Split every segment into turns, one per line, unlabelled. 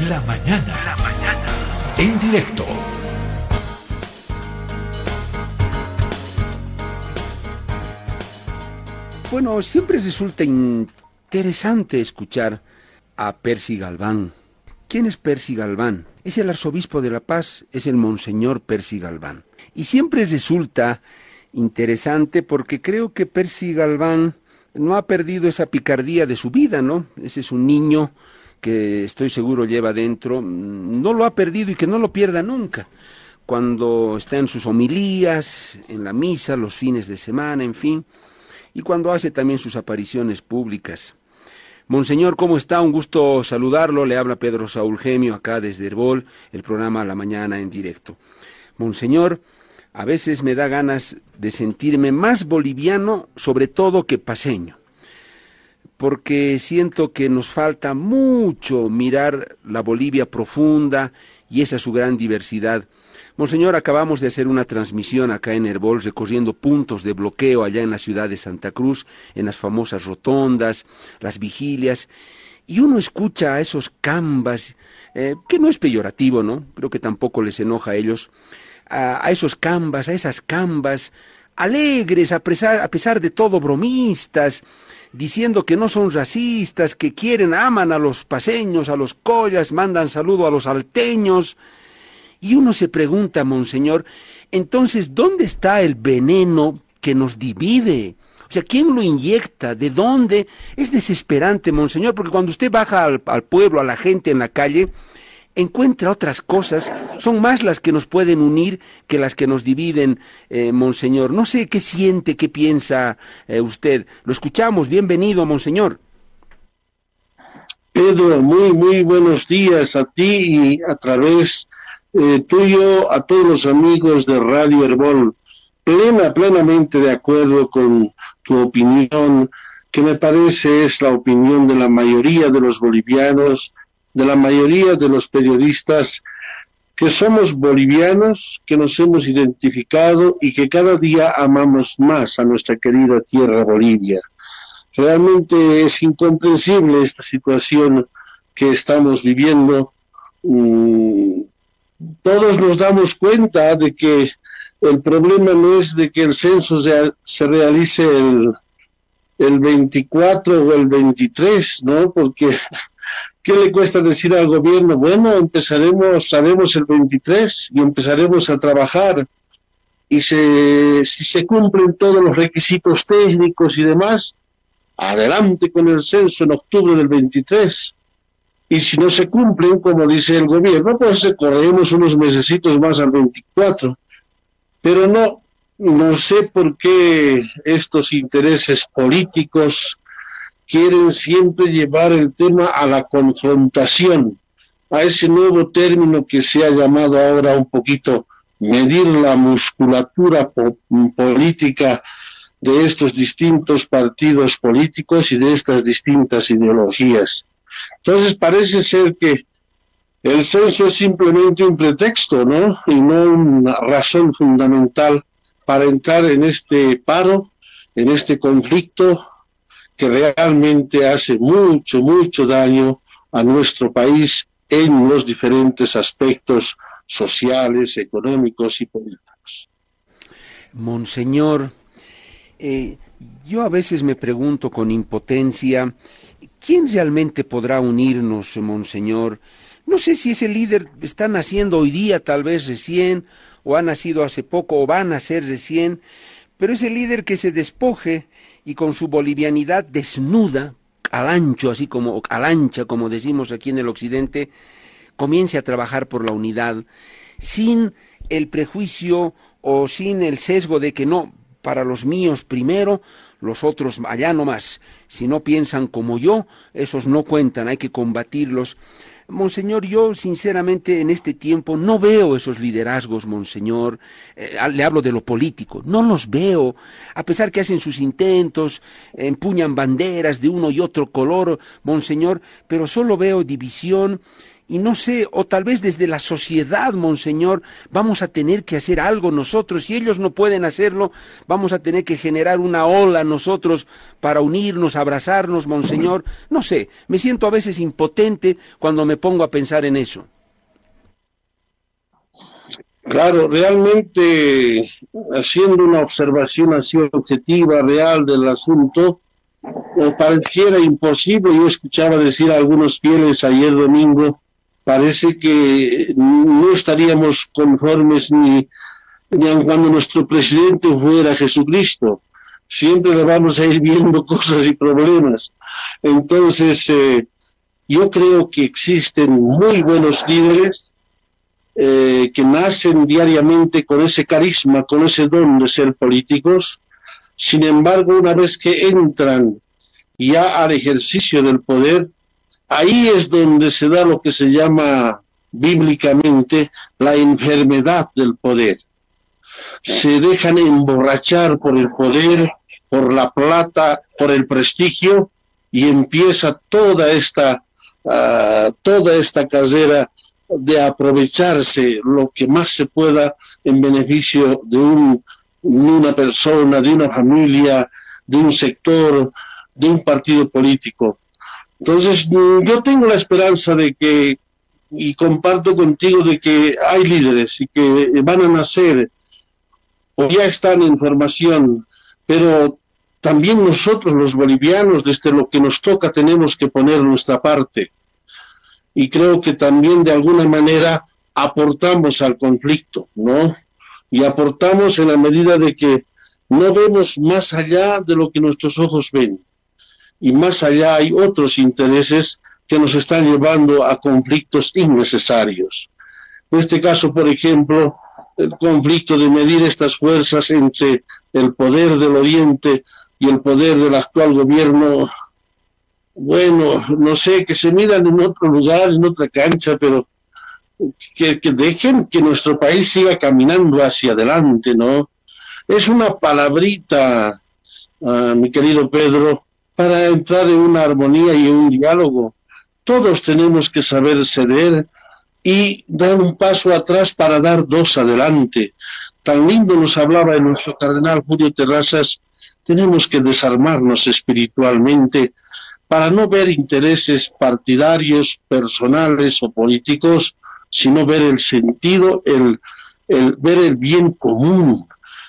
La mañana. La mañana. En directo.
Bueno, siempre resulta interesante escuchar a Percy Galván. ¿Quién es Percy Galván? Es el arzobispo de La Paz, es el monseñor Percy Galván. Y siempre resulta interesante porque creo que Percy Galván no ha perdido esa picardía de su vida, ¿no? Ese es un niño que estoy seguro lleva dentro, no lo ha perdido y que no lo pierda nunca. Cuando está en sus homilías, en la misa, los fines de semana, en fin, y cuando hace también sus apariciones públicas. Monseñor, ¿cómo está? Un gusto saludarlo. Le habla Pedro Saúl Gemio acá desde Herbol, el programa La Mañana en directo. Monseñor, a veces me da ganas de sentirme más boliviano, sobre todo que paseño, porque siento que nos falta mucho mirar la Bolivia profunda y esa su gran diversidad Monseñor, acabamos de hacer una transmisión acá en Herbol recorriendo puntos de bloqueo allá en la ciudad de Santa Cruz, en las famosas rotondas, las vigilias, y uno escucha a esos cambas, eh, que no es peyorativo, ¿no? Creo que tampoco les enoja a ellos, a, esos cambas, a esas cambas, alegres, a pesar, a pesar de todo bromistas, diciendo que no son racistas, que quieren, aman a los paseños, a los collas, mandan saludo a los alteños, y uno se pregunta, Monseñor, entonces, ¿dónde está el veneno que nos divide? O sea, ¿quién lo inyecta? ¿De dónde? Es desesperante, Monseñor, porque cuando usted baja al, pueblo, a la gente en la calle, encuentra otras cosas, son más las que nos pueden unir que las que nos dividen, eh, Monseñor. No sé qué siente, qué piensa eh, usted. Lo escuchamos. Bienvenido, Monseñor.
Pedro, muy, muy buenos días a ti y a través eh, tuyo a todos los amigos de Radio Herbol. Plena, plenamente de acuerdo con tu opinión, que me parece es la opinión de la mayoría de los bolivianos, de la mayoría de los periodistas, que somos bolivianos, que nos hemos identificado y que cada día amamos más a nuestra querida tierra Bolivia. Realmente es incomprensible esta situación que estamos viviendo. Mm, todos nos damos cuenta de que el problema no es de que el censo se, se realice el, el 24 o el 23, ¿no? Porque, ¿qué le cuesta decir al gobierno? Bueno, empezaremos, sabemos el 23 y empezaremos a trabajar. Y se, si se cumplen todos los requisitos técnicos y demás, adelante con el censo en octubre del 23 y si no se cumplen, como dice el gobierno, pues corremos unos mesecitos más al 24. Pero no, no sé por qué estos intereses políticos quieren siempre llevar el tema a la confrontación, a ese nuevo término que se ha llamado ahora un poquito medir la musculatura política de estos distintos partidos políticos y de estas distintas ideologías. Entonces parece ser que el censo es simplemente un pretexto, ¿no? Y no una razón fundamental para entrar en este paro, en este conflicto que realmente hace mucho, mucho daño a nuestro país en los diferentes aspectos sociales, económicos y políticos.
Monseñor, eh, yo a veces me pregunto con impotencia ¿Quién realmente podrá unirnos, Monseñor? No sé si ese líder está naciendo hoy día, tal vez recién, o ha nacido hace poco, o va a nacer recién, pero ese líder que se despoje y con su bolivianidad desnuda, al ancho, así como al ancha, como decimos aquí en el occidente, comience a trabajar por la unidad, sin el prejuicio o sin el sesgo de que no, para los míos primero, los otros allá nomás. Si no piensan como yo, esos no cuentan, hay que combatirlos. Monseñor, yo sinceramente en este tiempo no veo esos liderazgos, Monseñor. Eh, le hablo de lo político, no los veo. A pesar que hacen sus intentos, empuñan banderas de uno y otro color, Monseñor, pero solo veo división y no sé, o tal vez desde la sociedad, Monseñor, vamos a tener que hacer algo nosotros. Si ellos no pueden hacerlo, vamos a tener que generar una ola nosotros para unirnos, abrazarnos, Monseñor. No sé, me siento a veces impotente cuando me pongo a pensar en eso.
Claro, realmente haciendo una observación así objetiva, real del asunto, me pareciera imposible. Yo escuchaba decir a algunos fieles ayer domingo parece que no estaríamos conformes ni, ni cuando nuestro presidente fuera Jesucristo. Siempre le vamos a ir viendo cosas y problemas. Entonces, eh, yo creo que existen muy buenos líderes eh, que nacen diariamente con ese carisma, con ese don de ser políticos. Sin embargo, una vez que entran ya al ejercicio del poder, Ahí es donde se da lo que se llama bíblicamente la enfermedad del poder. Se dejan emborrachar por el poder, por la plata, por el prestigio y empieza toda esta uh, toda esta casera de aprovecharse lo que más se pueda en beneficio de, un, de una persona, de una familia, de un sector, de un partido político. Entonces, mm, yo tengo la esperanza de que, y comparto contigo, de que hay líderes y que van a nacer o ya están en formación, pero también nosotros los bolivianos, desde lo que nos toca, tenemos que poner nuestra parte. Y creo que también de alguna manera aportamos al conflicto, ¿no? Y aportamos en la medida de que no vemos más allá de lo que nuestros ojos ven y más allá hay otros intereses que nos están llevando a conflictos innecesarios. En este caso, por ejemplo, el conflicto de medir estas fuerzas entre el poder del Oriente y el poder del actual gobierno, bueno, no sé, que se miran en otro lugar, en otra cancha, pero que, dejen que nuestro país siga caminando hacia adelante, ¿no? Es una palabrita, ah, mi querido Pedro, para entrar en una armonía y un diálogo. Todos tenemos que saber ceder y dar un paso atrás para dar dos adelante. Tan lindo nos hablaba el nuestro cardenal Julio Terrazas, tenemos que desarmarnos espiritualmente para no ver intereses partidarios, personales o políticos, sino ver el sentido, el, el ver el bien común,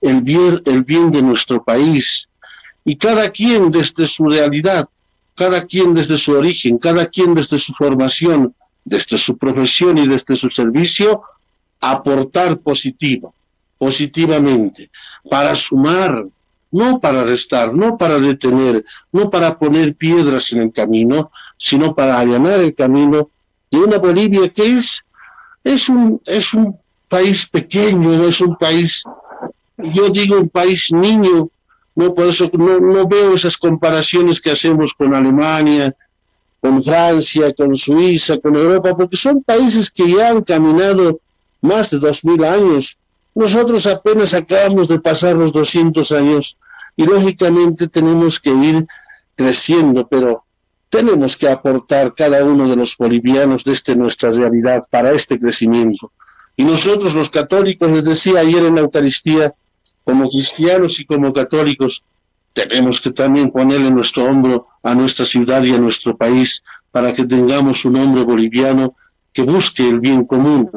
el bien, el bien de nuestro país, y cada quien desde su realidad, cada quien desde su origen, cada quien desde su formación, desde su profesión y desde su servicio, aportar positivo, positivamente, para sumar, no para restar, no para detener, no para poner piedras en el camino, sino para allanar el camino de una Bolivia que es, es un, es un país pequeño, es un país, yo digo un país niño, no, por eso no, veo esas comparaciones que hacemos con Alemania, con Francia, con Suiza, con Europa, porque son países que ya han caminado más de dos mil años. Nosotros apenas acabamos de pasar los 200 años y lógicamente tenemos que ir creciendo, pero tenemos que aportar cada uno de los bolivianos desde nuestra realidad para este crecimiento. Y nosotros los católicos, les decía ayer en la Eucaristía, como cristianos y como católicos, tenemos que también ponerle nuestro hombro a nuestra ciudad y a nuestro país para que tengamos un hombre boliviano que busque el bien común,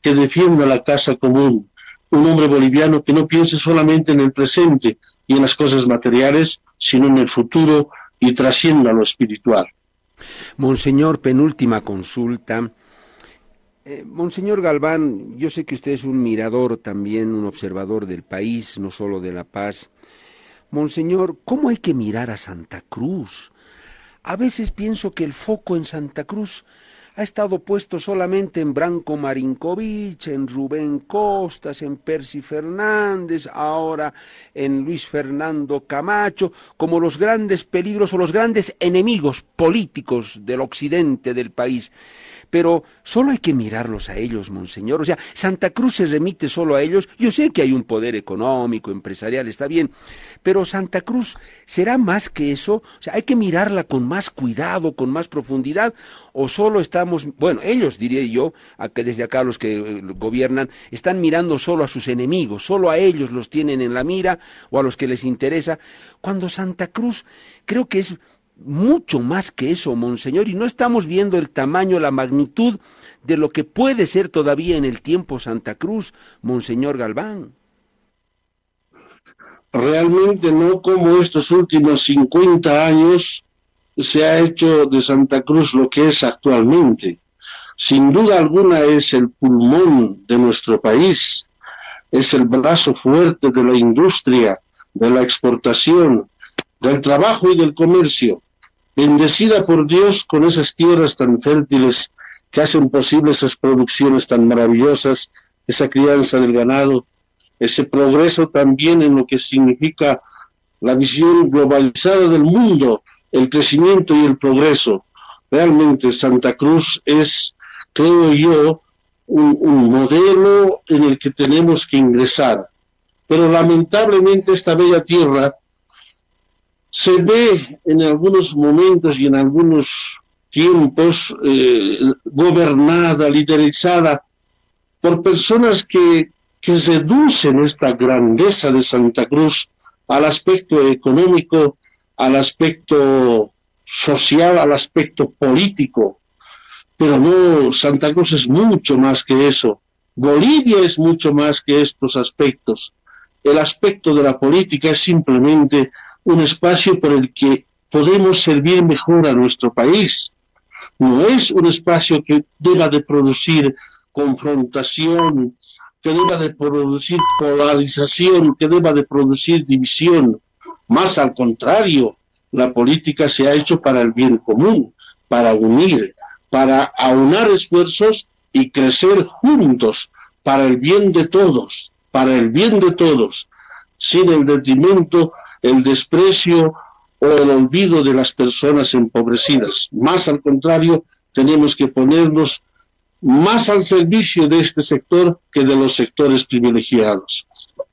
que defienda la casa común, un hombre boliviano que no piense solamente en el presente y en las cosas materiales, sino en el futuro y trascienda lo espiritual.
Monseñor, penúltima consulta. Eh, Monseñor Galván, yo sé que usted es un mirador también, un observador del país, no solo de La Paz. Monseñor, ¿cómo hay que mirar a Santa Cruz? A veces pienso que el foco en Santa Cruz ha estado puesto solamente en Branco Marinkovic, en Rubén Costas, en Percy Fernández, ahora en Luis Fernando Camacho, como los grandes peligros o los grandes enemigos políticos del occidente del país pero solo hay que mirarlos a ellos, monseñor. O sea, Santa Cruz se remite solo a ellos. Yo sé que hay un poder económico, empresarial, está bien, pero Santa Cruz será más que eso. O sea, hay que mirarla con más cuidado, con más profundidad, o solo estamos, bueno, ellos diría yo, desde acá los que eh, gobiernan, están mirando solo a sus enemigos, solo a ellos los tienen en la mira o a los que les interesa, cuando Santa Cruz creo que es mucho más que eso, Monseñor, y no estamos viendo el tamaño, la magnitud de lo que puede ser todavía en el tiempo Santa Cruz, Monseñor Galván.
Realmente no como estos últimos 50 años se ha hecho de Santa Cruz lo que es actualmente. Sin duda alguna es el pulmón de nuestro país, es el brazo fuerte de la industria, de la exportación, del trabajo y del comercio, bendecida por Dios con esas tierras tan fértiles que hacen posibles esas producciones tan maravillosas, esa crianza del ganado, ese progreso también en lo que significa la visión globalizada del mundo, el crecimiento y el progreso. Realmente Santa Cruz es, creo yo, un, un, modelo en el que tenemos que ingresar. Pero lamentablemente esta bella tierra se ve en algunos momentos y en algunos tiempos eh, gobernada, liderizada por personas que, que reducen esta grandeza de Santa Cruz al aspecto económico, al aspecto social, al aspecto político. Pero no, Santa Cruz es mucho más que eso. Bolivia es mucho más que estos aspectos. El aspecto de la política es simplemente un espacio por el que podemos servir mejor a nuestro país. No es un espacio que deba de producir confrontación, que deba de producir polarización, que deba de producir división. Más al contrario, la política se ha hecho para el bien común, para unir, para aunar esfuerzos y crecer juntos para el bien de todos, para el bien de todos, sin el detrimento el desprecio o el olvido de las personas empobrecidas. Más al contrario, tenemos que ponernos más al servicio de este sector que de los sectores privilegiados.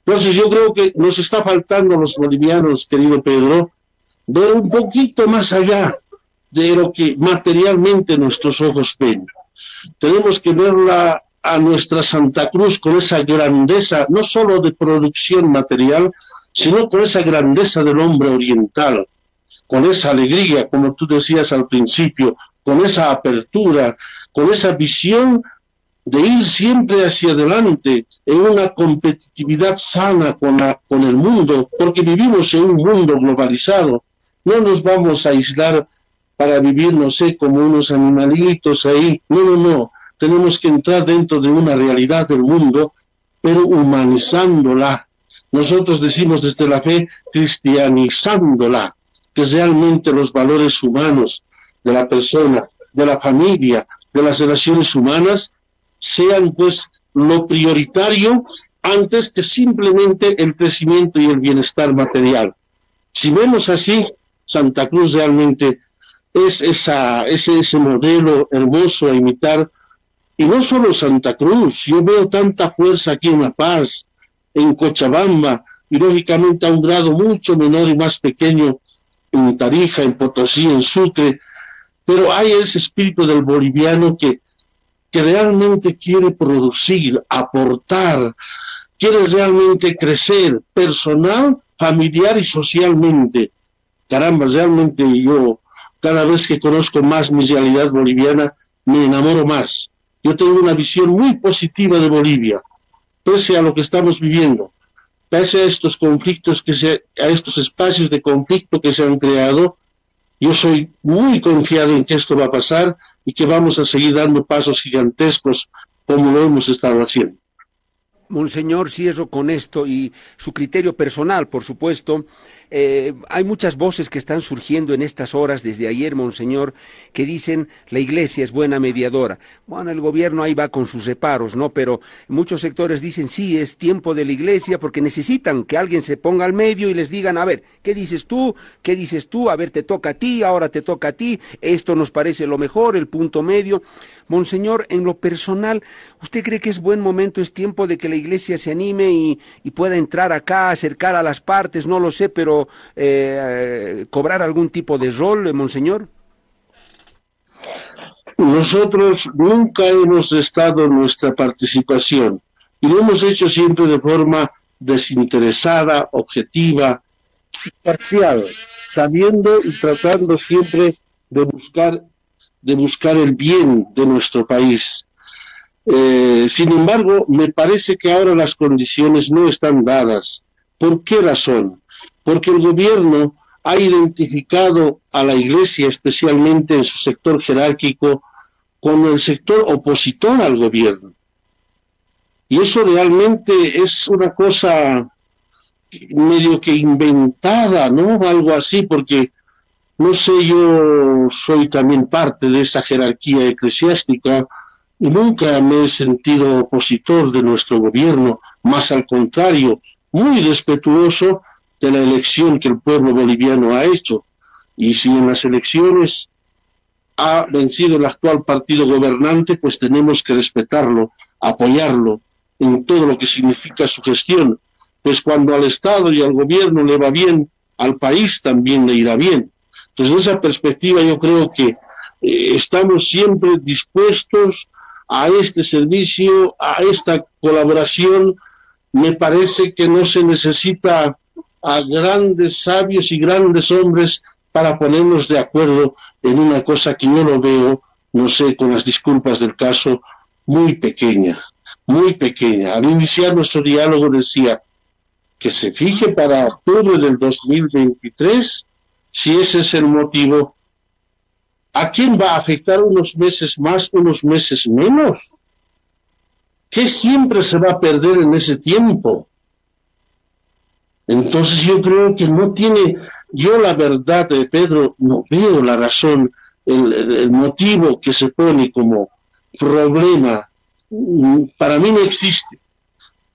Entonces yo creo que nos está faltando a los bolivianos, querido Pedro, ver un poquito más allá de lo que materialmente nuestros ojos ven. Tenemos que verla a nuestra Santa Cruz con esa grandeza, no solo de producción material, sino con esa grandeza del hombre oriental, con esa alegría, como tú decías al principio, con esa apertura, con esa visión de ir siempre hacia adelante en una competitividad sana con, la, con el mundo, porque vivimos en un mundo globalizado. No nos vamos a aislar para vivir, no sé, como unos animalitos ahí. No, no, no. Tenemos que entrar dentro de una realidad del mundo, pero humanizándola, nosotros decimos desde la fe cristianizándola, que realmente los valores humanos de la persona, de la familia, de las relaciones humanas, sean pues lo prioritario antes que simplemente el crecimiento y el bienestar material. Si vemos así, Santa Cruz realmente es esa, ese, ese modelo hermoso a imitar. Y no solo Santa Cruz, yo veo tanta fuerza aquí en La Paz, en Cochabamba y lógicamente a un grado mucho menor y más pequeño en Tarija, en Potosí, en Sucre, pero hay ese espíritu del boliviano que, que realmente quiere producir, aportar, quiere realmente crecer personal, familiar y socialmente. Caramba, realmente yo cada vez que conozco más mi realidad boliviana, me enamoro más. Yo tengo una visión muy positiva de Bolivia pese a lo que estamos viviendo, pese a estos conflictos que se, a estos espacios de conflicto que se han creado, yo soy muy confiado en que esto va a pasar y que vamos a seguir dando pasos gigantescos como lo hemos estado haciendo.
Monseñor, cierro con esto y su criterio personal, por supuesto. Eh, hay muchas voces que están surgiendo en estas horas desde ayer, Monseñor, que dicen la Iglesia es buena mediadora. Bueno, el gobierno ahí va con sus reparos, ¿no? Pero muchos sectores dicen sí, es tiempo de la Iglesia porque necesitan que alguien se ponga al medio y les digan, a ver, ¿qué dices tú? ¿Qué dices tú? A ver, te toca a ti, ahora te toca a ti, esto nos parece lo mejor, el punto medio. Monseñor, en lo personal, ¿usted cree que es buen momento, es tiempo de que la Iglesia se anime y, y pueda entrar acá, acercar a las partes? No lo sé, pero eh, cobrar algún tipo de rol, eh, monseñor?
nosotros nunca hemos estado nuestra participación y lo hemos hecho siempre de forma desinteresada, objetiva, parcial, sabiendo y tratando siempre de buscar, de buscar el bien de nuestro país. Eh, sin embargo, me parece que ahora las condiciones no están dadas. ¿Por qué razón? Porque el gobierno ha identificado a la Iglesia, especialmente en su sector jerárquico, con el sector opositor al gobierno. Y eso realmente es una cosa medio que inventada, ¿no? Algo así, porque no sé, yo soy también parte de esa jerarquía eclesiástica y nunca me he sentido opositor de nuestro gobierno, más al contrario, muy respetuoso de la elección que el pueblo boliviano ha hecho. Y si en las elecciones ha vencido el actual partido gobernante, pues tenemos que respetarlo, apoyarlo en todo lo que significa su gestión, pues cuando al Estado y al gobierno le va bien, al país también le irá bien. Entonces, esa perspectiva yo creo que eh, estamos siempre dispuestos a este servicio, a esta colaboración. Me parece que no se necesita a grandes sabios y grandes hombres para ponernos de acuerdo en una cosa que yo lo veo, no sé, con las disculpas del caso, muy pequeña, muy pequeña. Al iniciar nuestro diálogo decía, que se fije para octubre del 2023, si ese es el motivo, ¿a quién va a afectar unos meses más, unos meses menos? ¿Qué siempre se va a perder en ese tiempo? Entonces yo creo que no tiene, yo la verdad de Pedro no veo la razón, el, el, motivo que se pone como problema, mm, para mí no existe.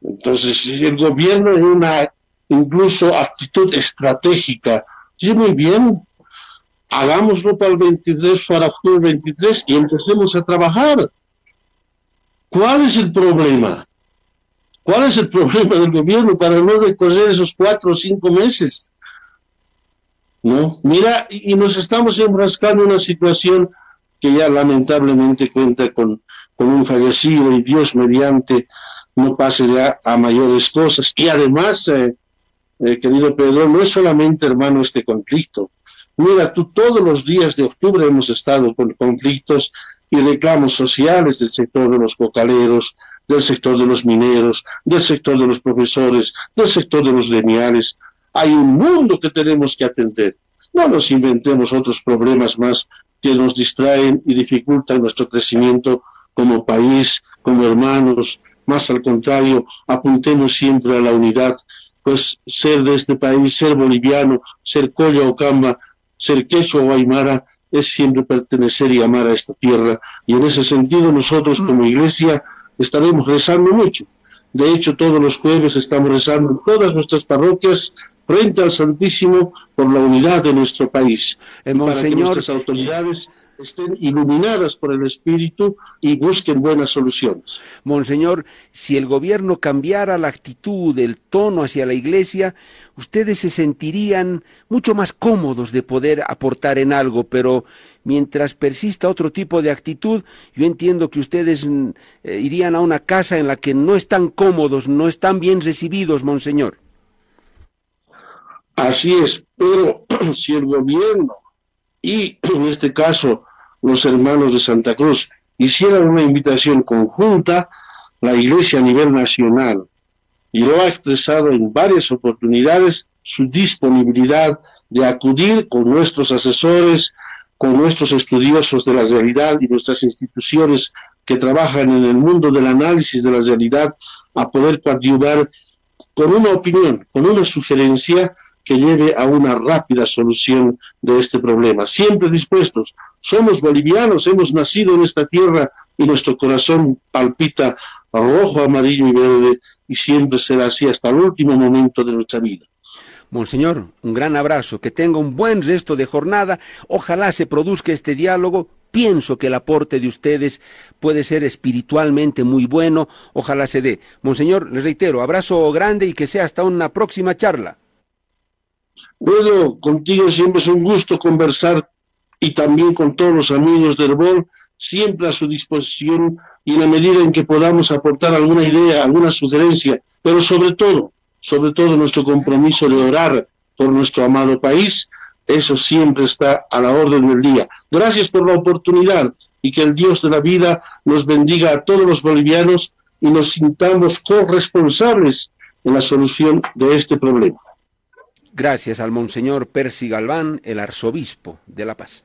Entonces, el gobierno en una incluso actitud estratégica, dice muy bien, hagámoslo para el 23, para octubre 23 y empecemos a trabajar. ¿Cuál es el problema? ¿Cuál es el problema del gobierno para no recorrer esos cuatro o cinco meses? ¿No? Mira, y nos estamos enfrascando en una situación que ya lamentablemente cuenta con, con un fallecido y Dios mediante no pase ya a mayores cosas. Y además, eh, eh, querido Pedro, no es solamente, hermano, este conflicto. Mira, tú todos los días de octubre hemos estado con conflictos y reclamos sociales del sector de los cocaleros, del sector de los mineros, del sector de los profesores, del sector de los gremiales. Hay un mundo que tenemos que atender. No nos inventemos otros problemas más que nos distraen y dificultan nuestro crecimiento como país, como hermanos, más al contrario, apuntemos siempre a la unidad, pues ser de este país, ser boliviano, ser Colla o Camba, ser Quechua o Aymara, es siempre pertenecer y amar a esta tierra. Y en ese sentido nosotros como iglesia estaremos rezando mucho. De hecho, todos los jueves estamos rezando en todas nuestras parroquias frente al Santísimo por la unidad de nuestro país.
El
para que nuestras autoridades estén iluminadas por el Espíritu y busquen buenas soluciones.
Monseñor, si el gobierno cambiara la actitud, el tono hacia la Iglesia, ustedes se sentirían mucho más cómodos de poder aportar en algo, pero mientras persista otro tipo de actitud, yo entiendo que ustedes mm, eh, irían a una casa en la que no están cómodos, no están bien recibidos, Monseñor.
Así es, pero si el gobierno y en este caso los hermanos de Santa Cruz. Hicieran una invitación conjunta, la Iglesia a nivel nacional, y lo ha expresado en varias oportunidades, su disponibilidad de acudir con nuestros asesores, con nuestros estudiosos de la realidad y nuestras instituciones que trabajan en el mundo del análisis de la realidad a poder coadyuvar con una opinión, con una sugerencia que lleve a una rápida solución de este problema. Siempre dispuestos. Somos bolivianos, hemos nacido en esta tierra y nuestro corazón palpita rojo, amarillo y verde y siempre será así hasta el último momento de nuestra vida.
Monseñor, un gran abrazo, que tenga un buen resto de jornada, ojalá se produzca este diálogo, pienso que el aporte de ustedes puede ser espiritualmente muy bueno, ojalá se dé. Monseñor, les reitero, abrazo grande y que sea hasta una próxima charla.
Pedro, contigo siempre es un gusto conversar y también con todos los amigos del BOL siempre a su disposición y en la medida en que podamos aportar alguna idea, alguna sugerencia, pero sobre todo, sobre todo nuestro compromiso de orar por nuestro amado país, eso siempre está a la orden del día. Gracias por la oportunidad y que el Dios de la vida nos bendiga a todos los bolivianos y nos sintamos corresponsables en la solución de este problema.
Gracias al Monseñor Percy Galván, el arzobispo de La Paz.